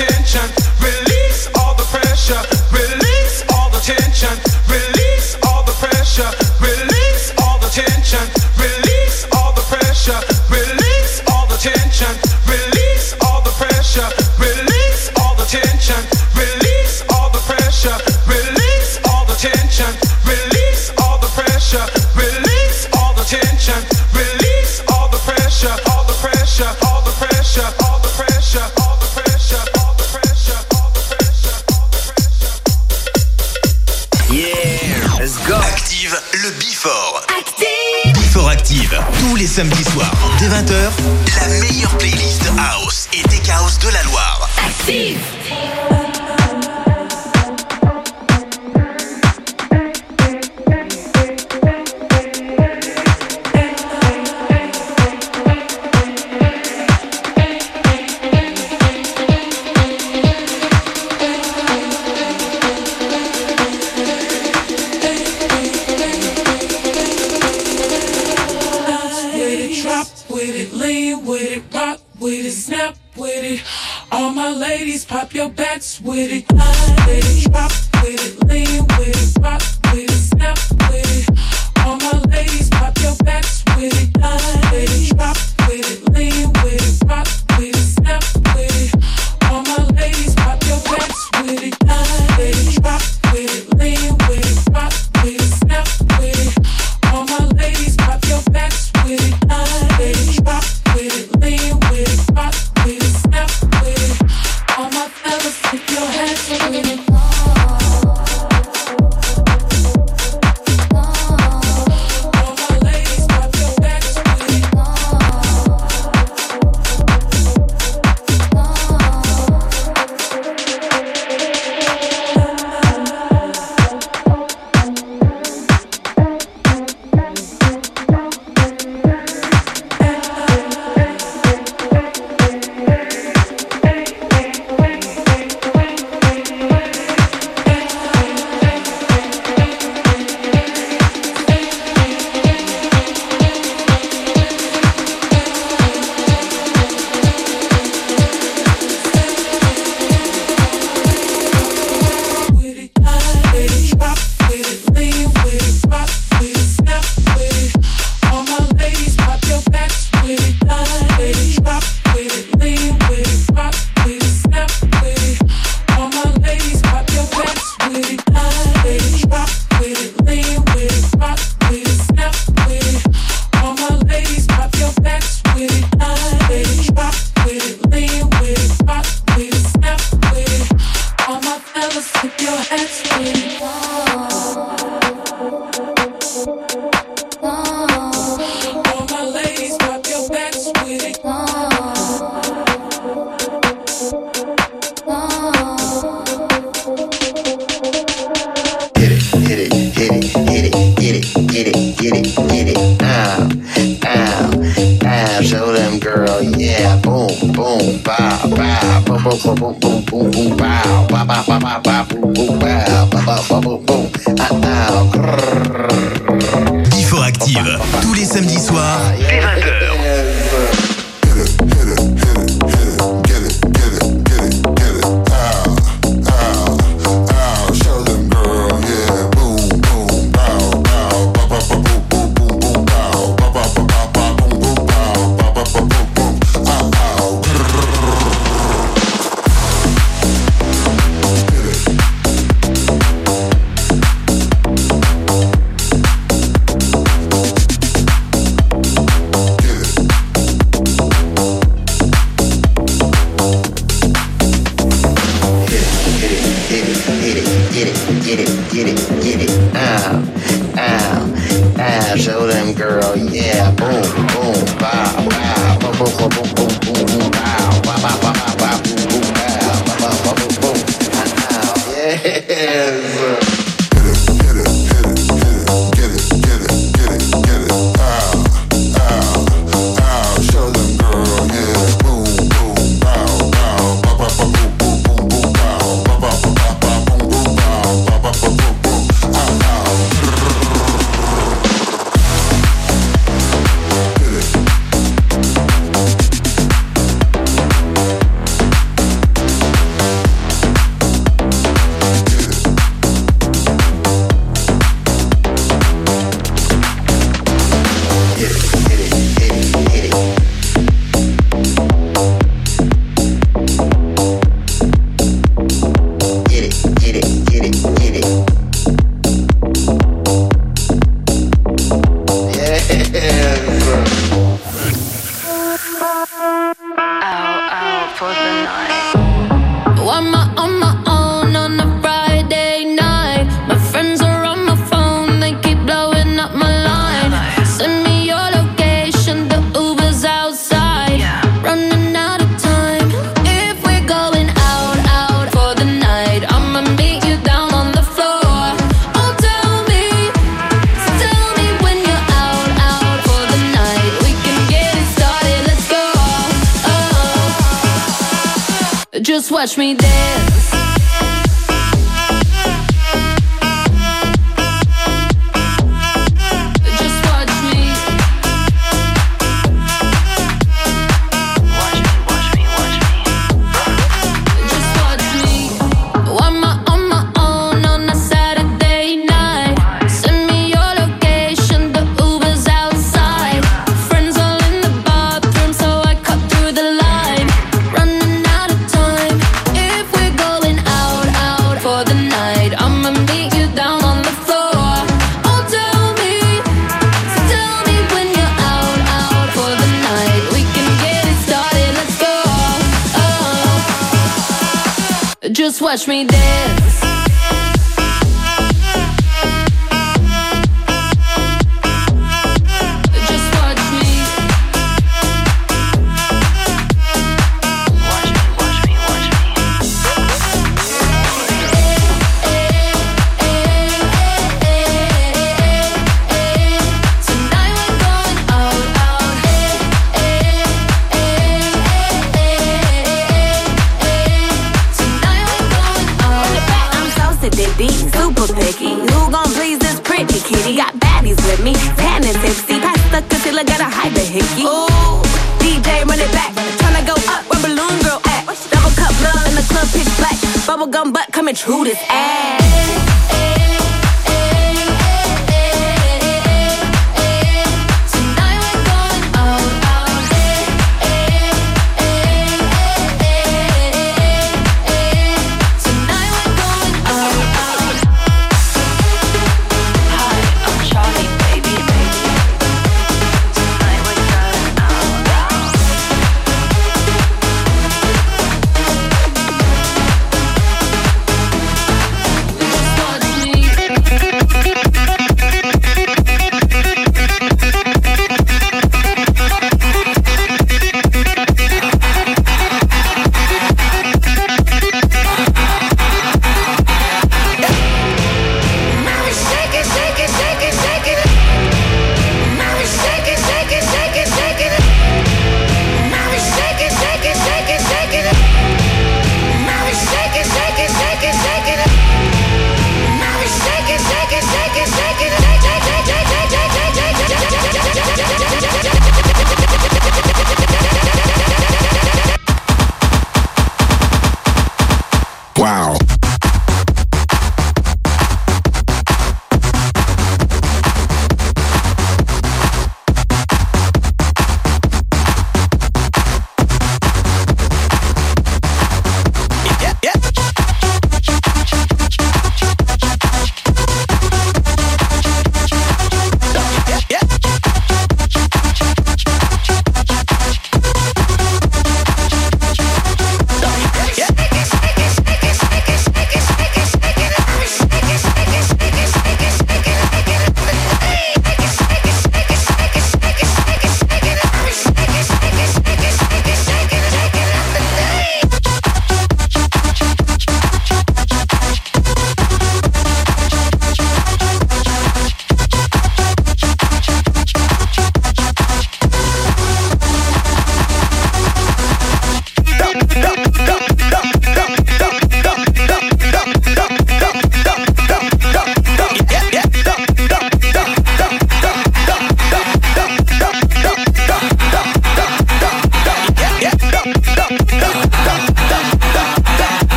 attention. Tous les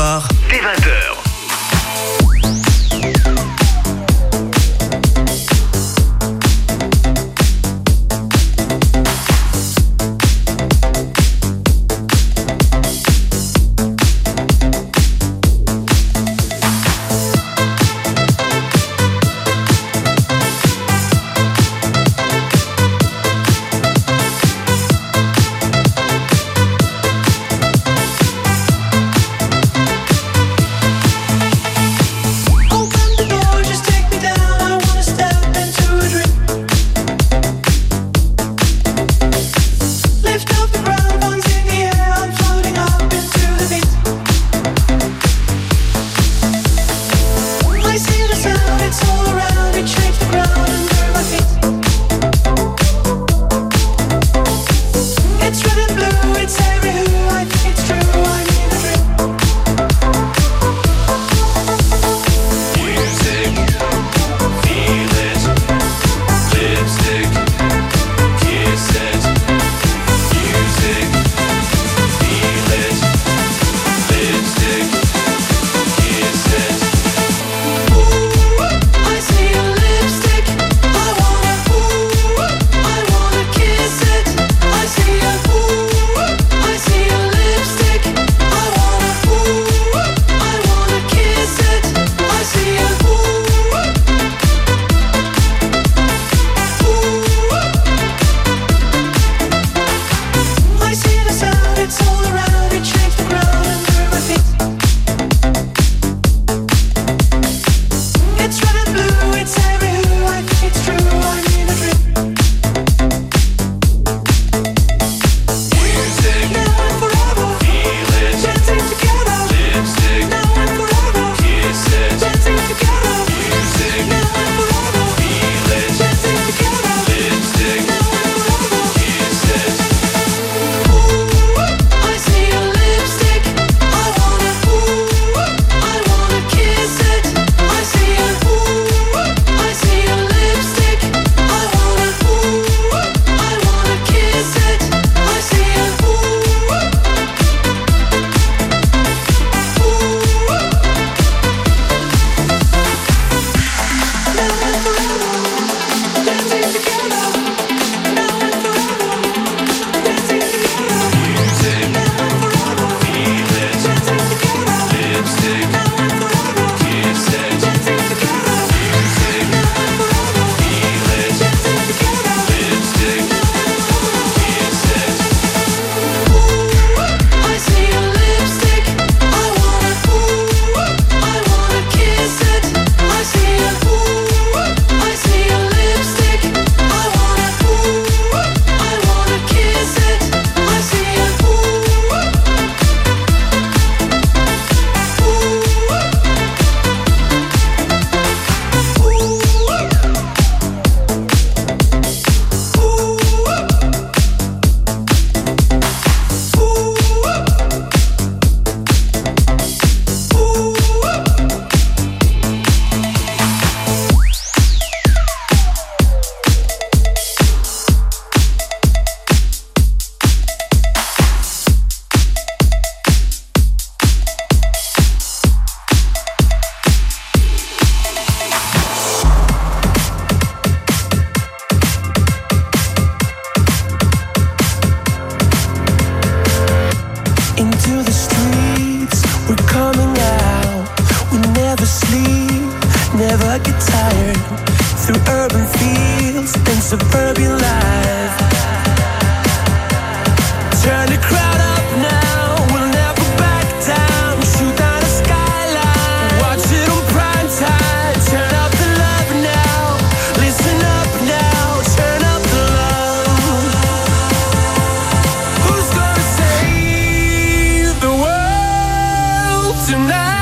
soir. Tonight?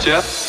Jeff.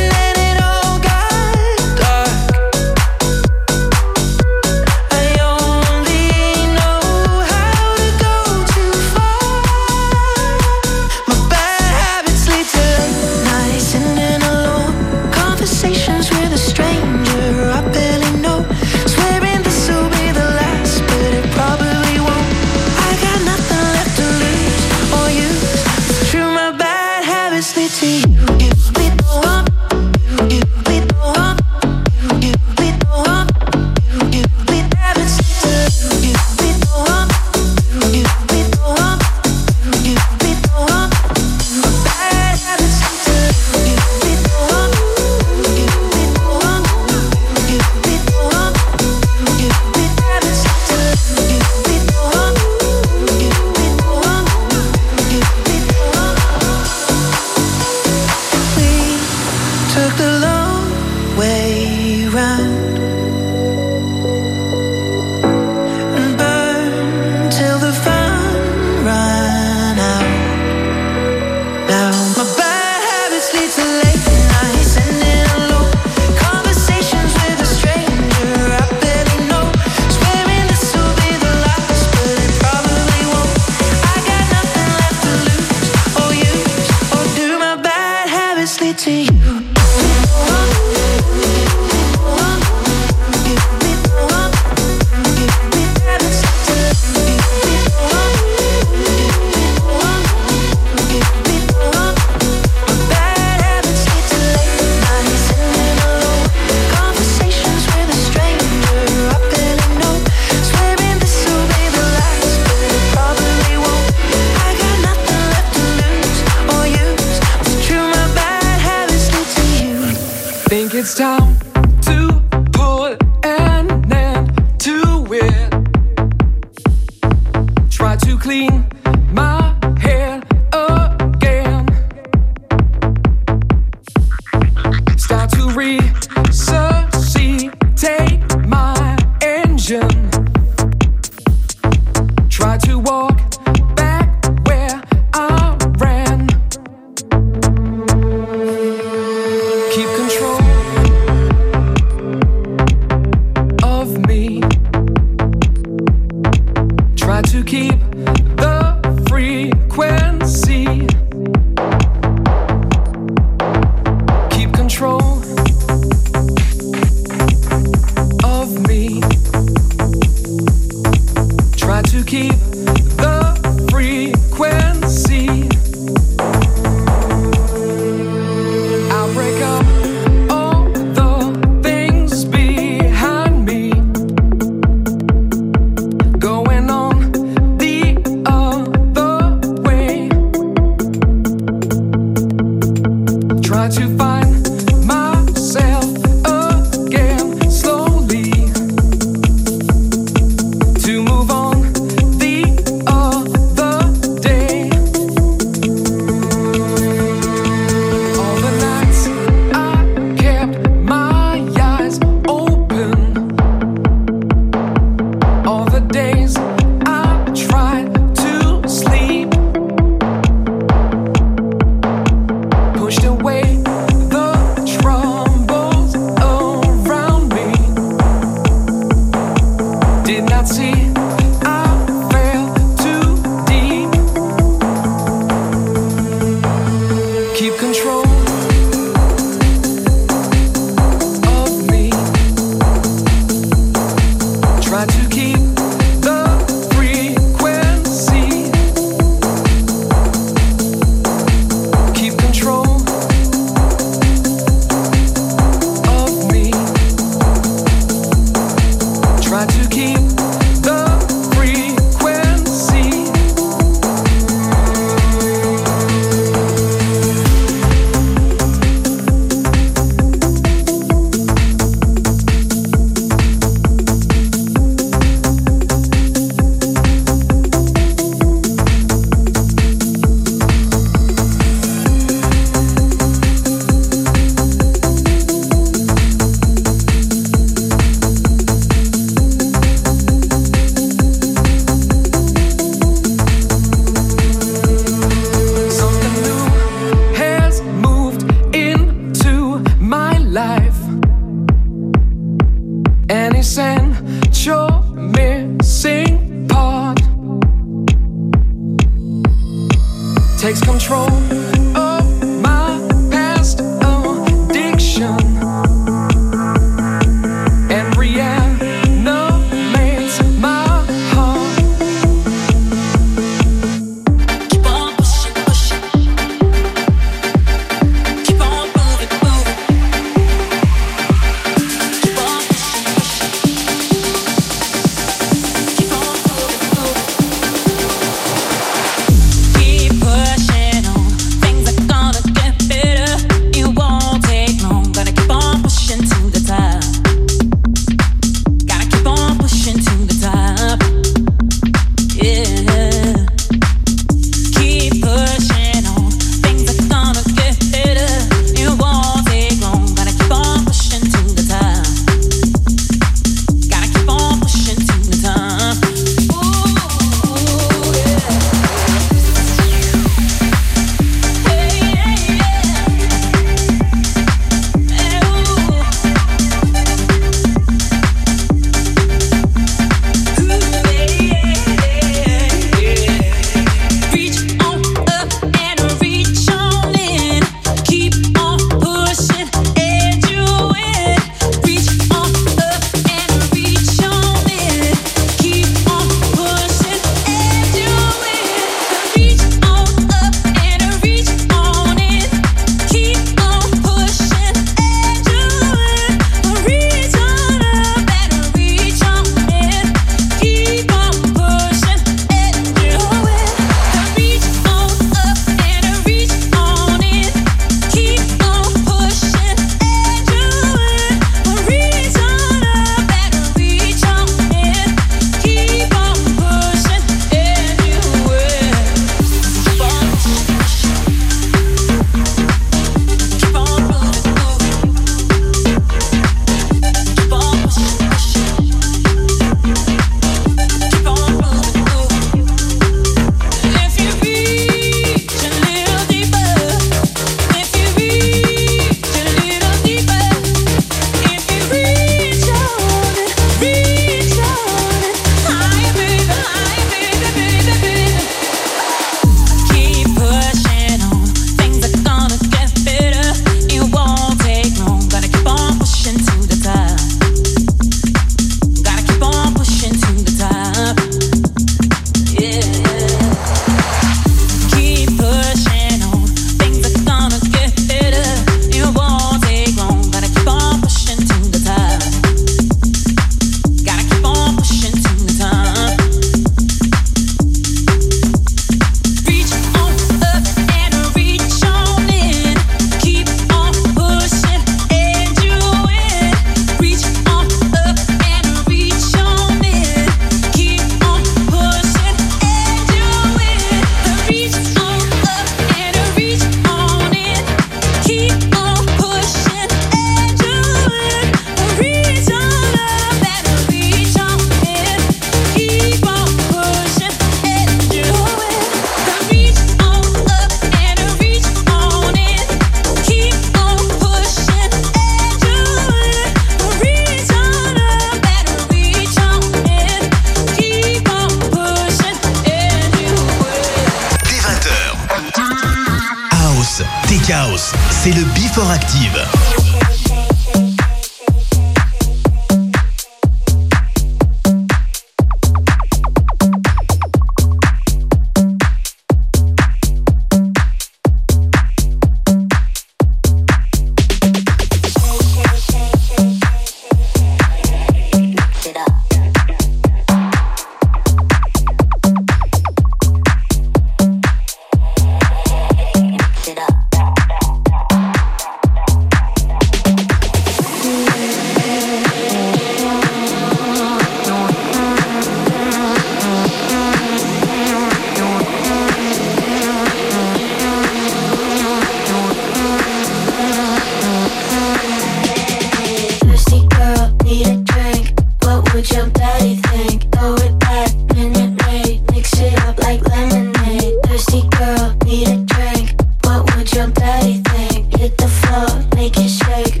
love, make it shake.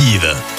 divertida.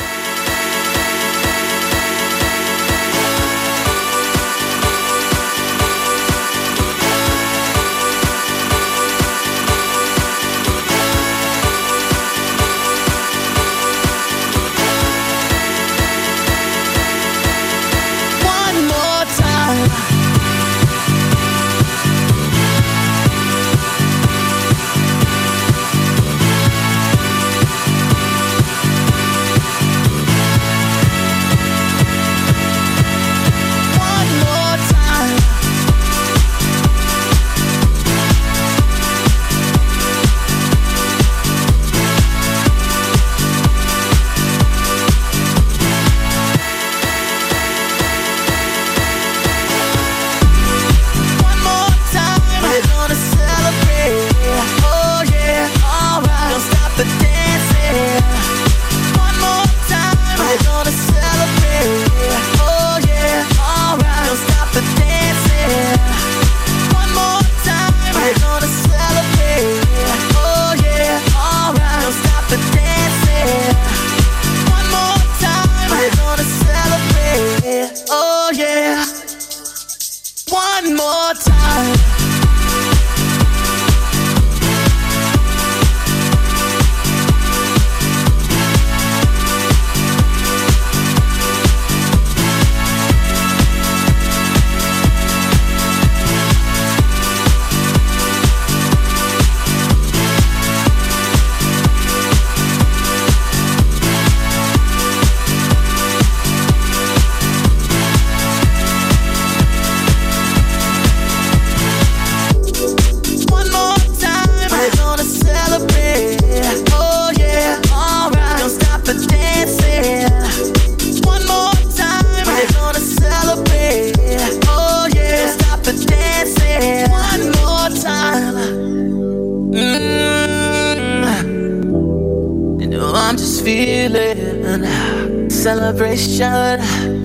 Celebration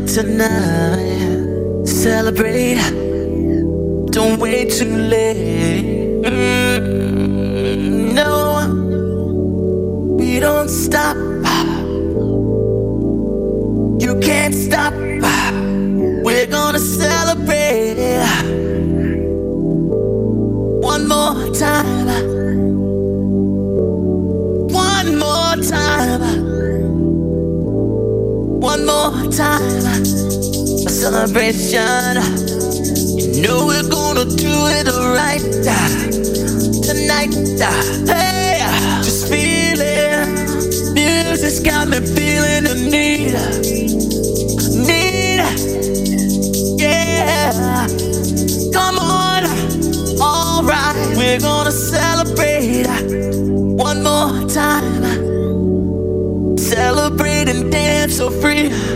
tonight. Celebrate. Don't wait too late. Mm, no, we don't stop. You can't stop. We're gonna celebrate. time, a celebration. You know we're gonna do it right uh, tonight. Uh, hey, uh, just feeling. Music's got me feeling the need, need. Yeah, come on. All right, we're gonna celebrate one more time. Celebrate and dance so free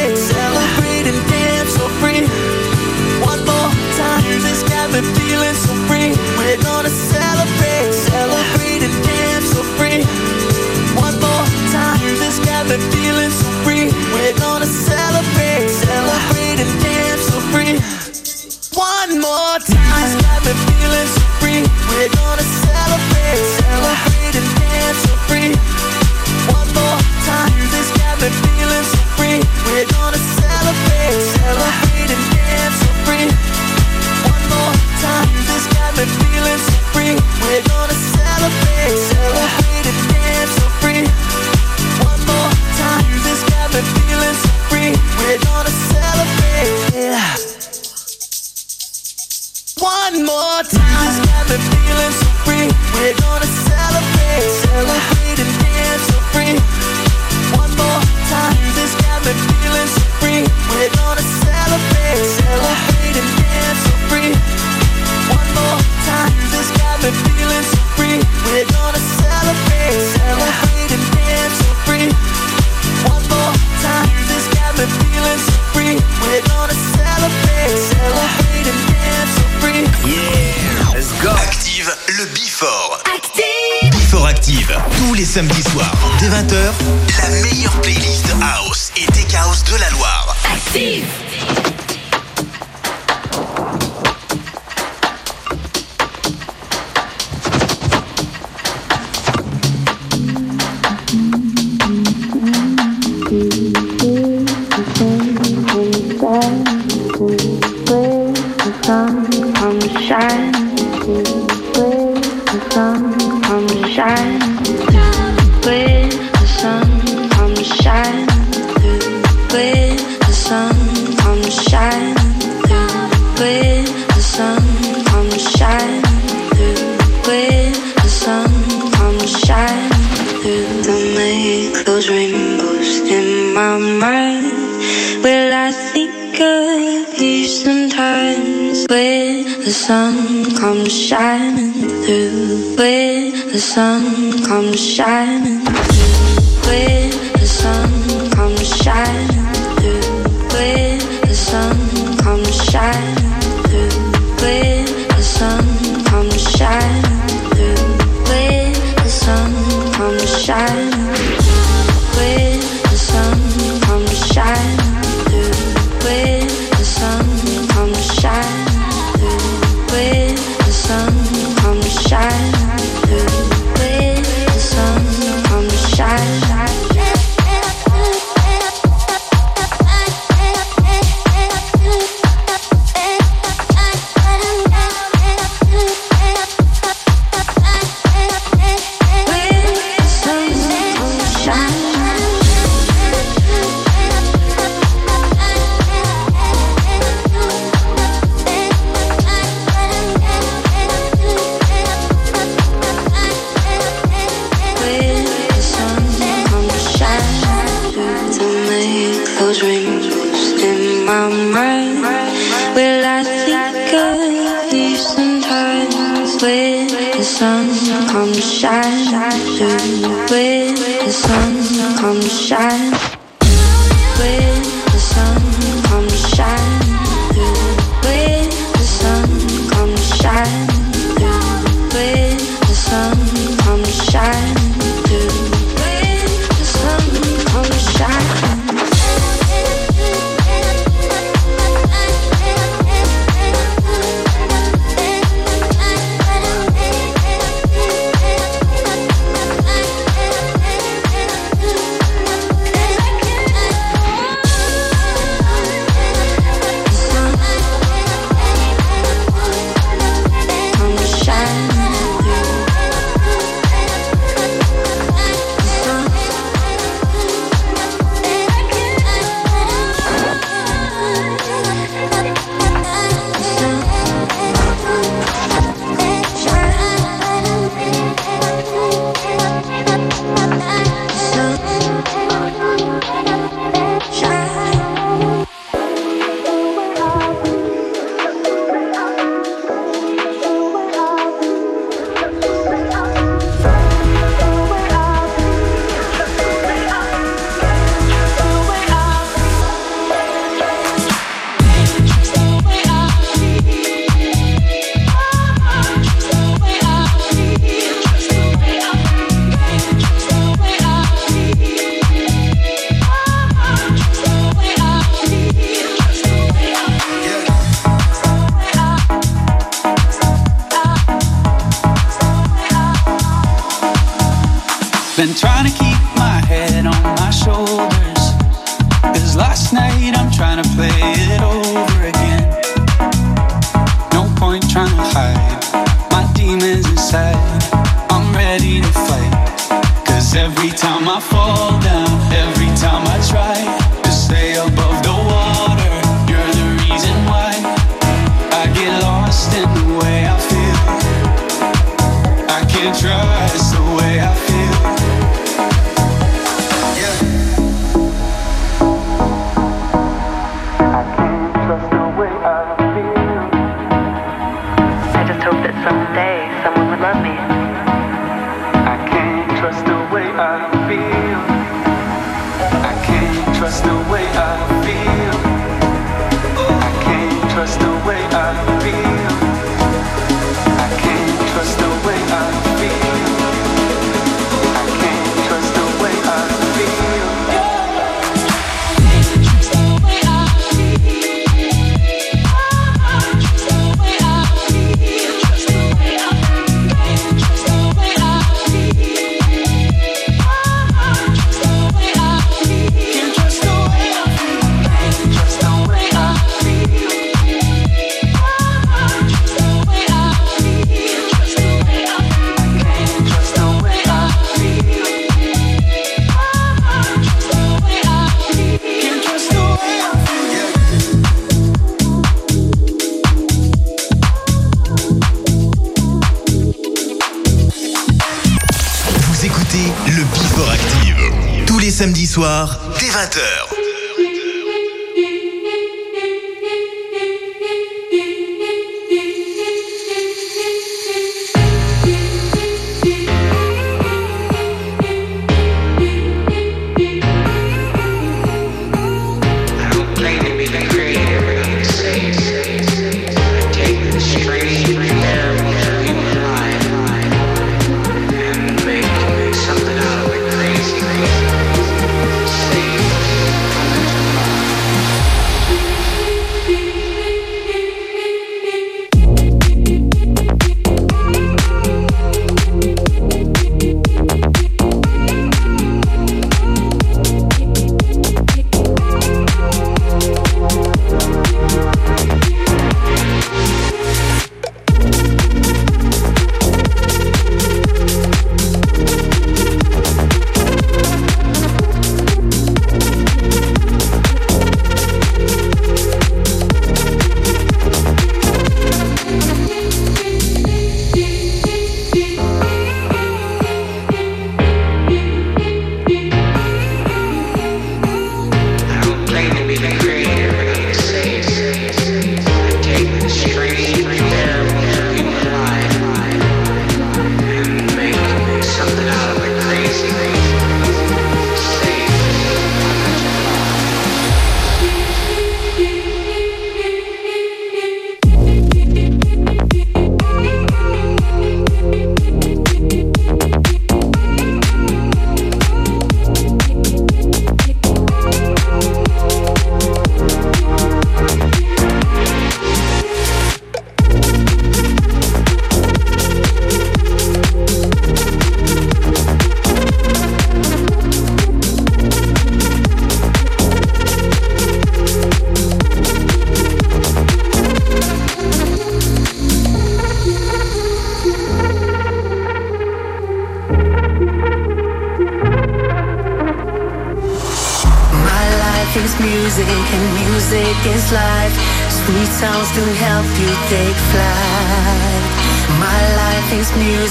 been feeling so free. We're gonna celebrate. Comes shining,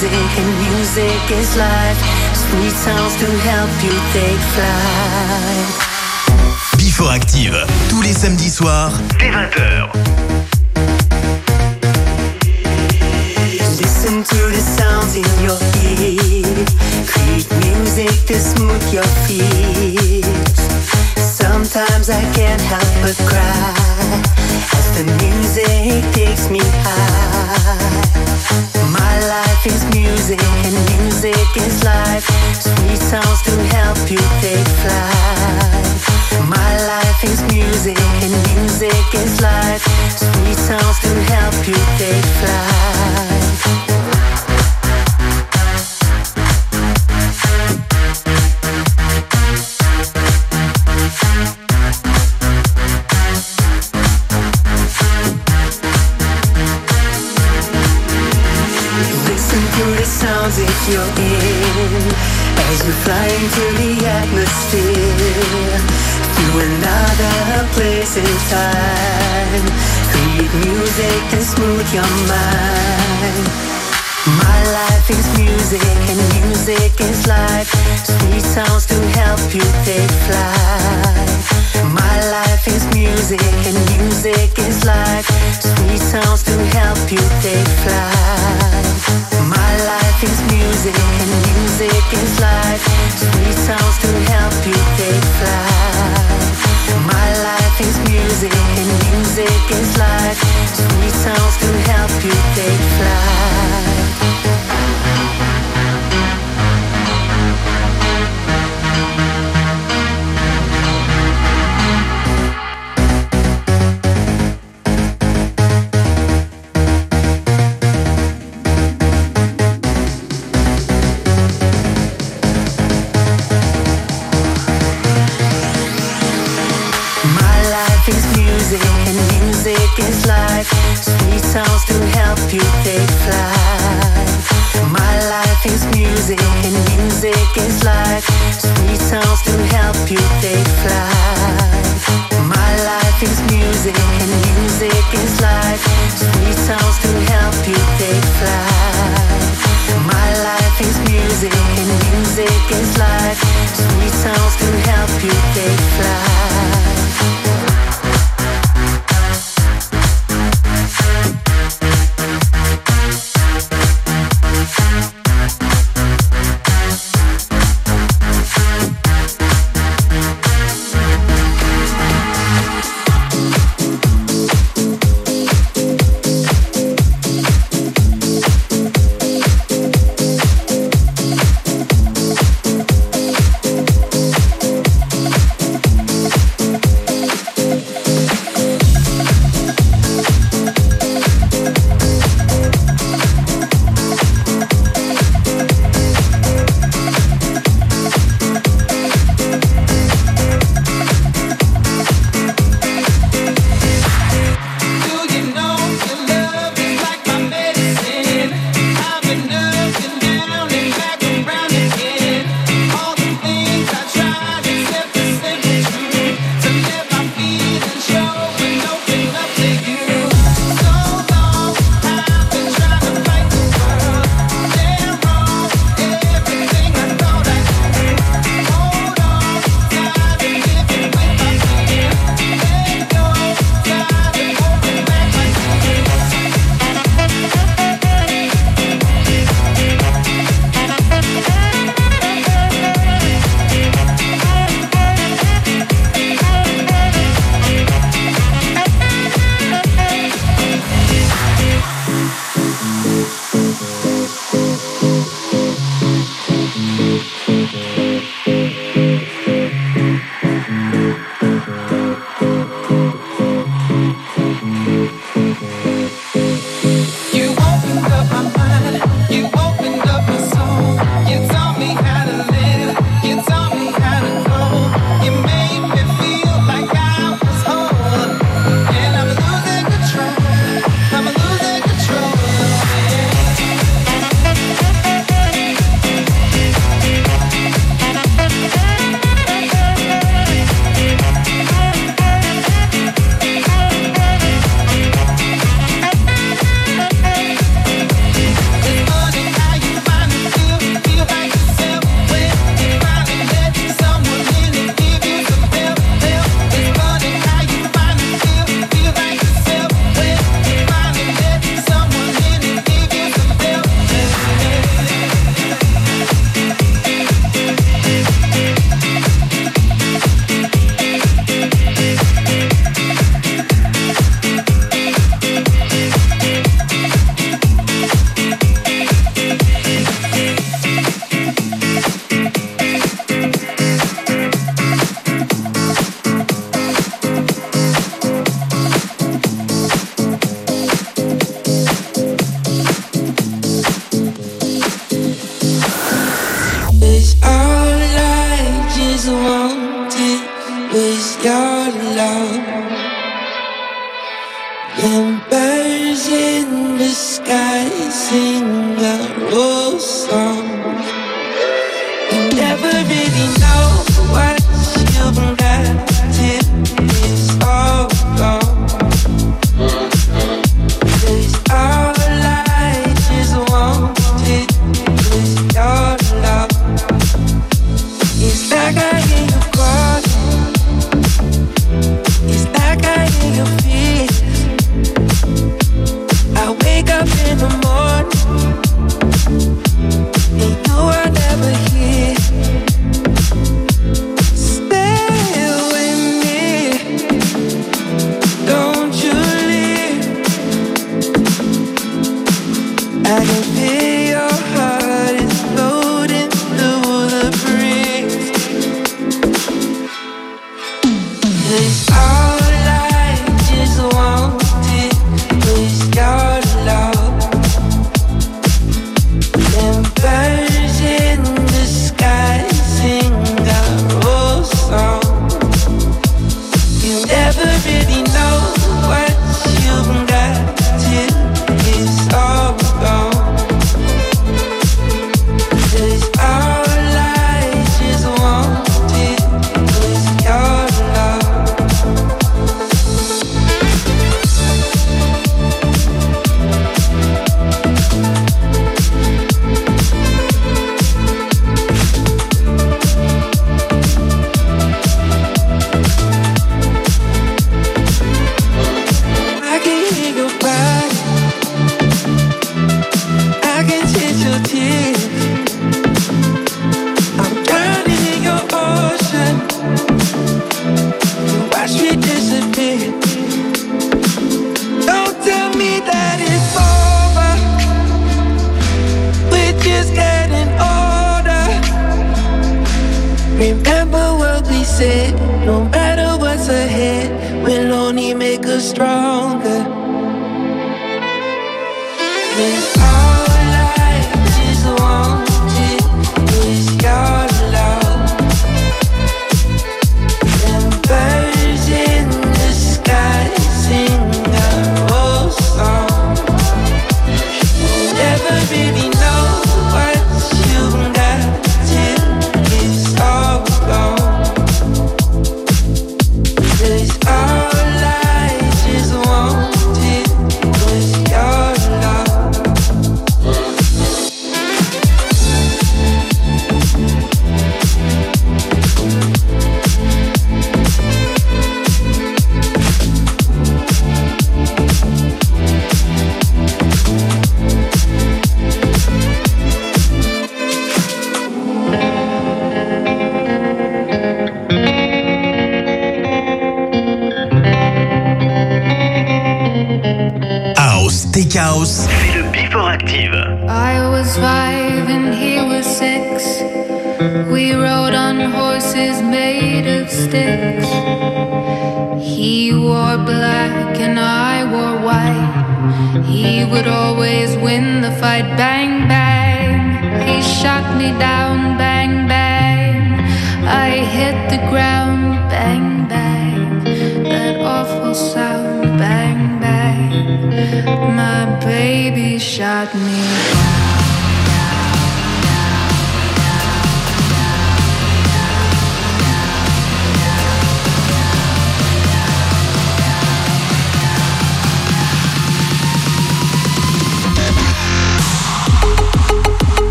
music and music is life. Sweet sounds to help you take flight. Before Active, tous les samedis soirs, dès 20h. Listen to the sounds in your ear. Create music to smooth your feet. Sometimes I can't help but cry as the music takes me high. My life is music and music is life. Sweet sounds to help you take flight. My life is music and music is life. Sweet sounds to help you take flight. You're in. As you fly into the atmosphere To another place in time. Create music and smooth your mind. My life is music and music is life. Sweet sounds to help you take flight. My life is music and music is life. Sweet sounds to help you take flight life is music and music is life. Sweet sounds to help you take flight. My life is music and music is life. Sweet sounds to help you take flight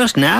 does now.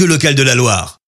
radio locale de la Loire.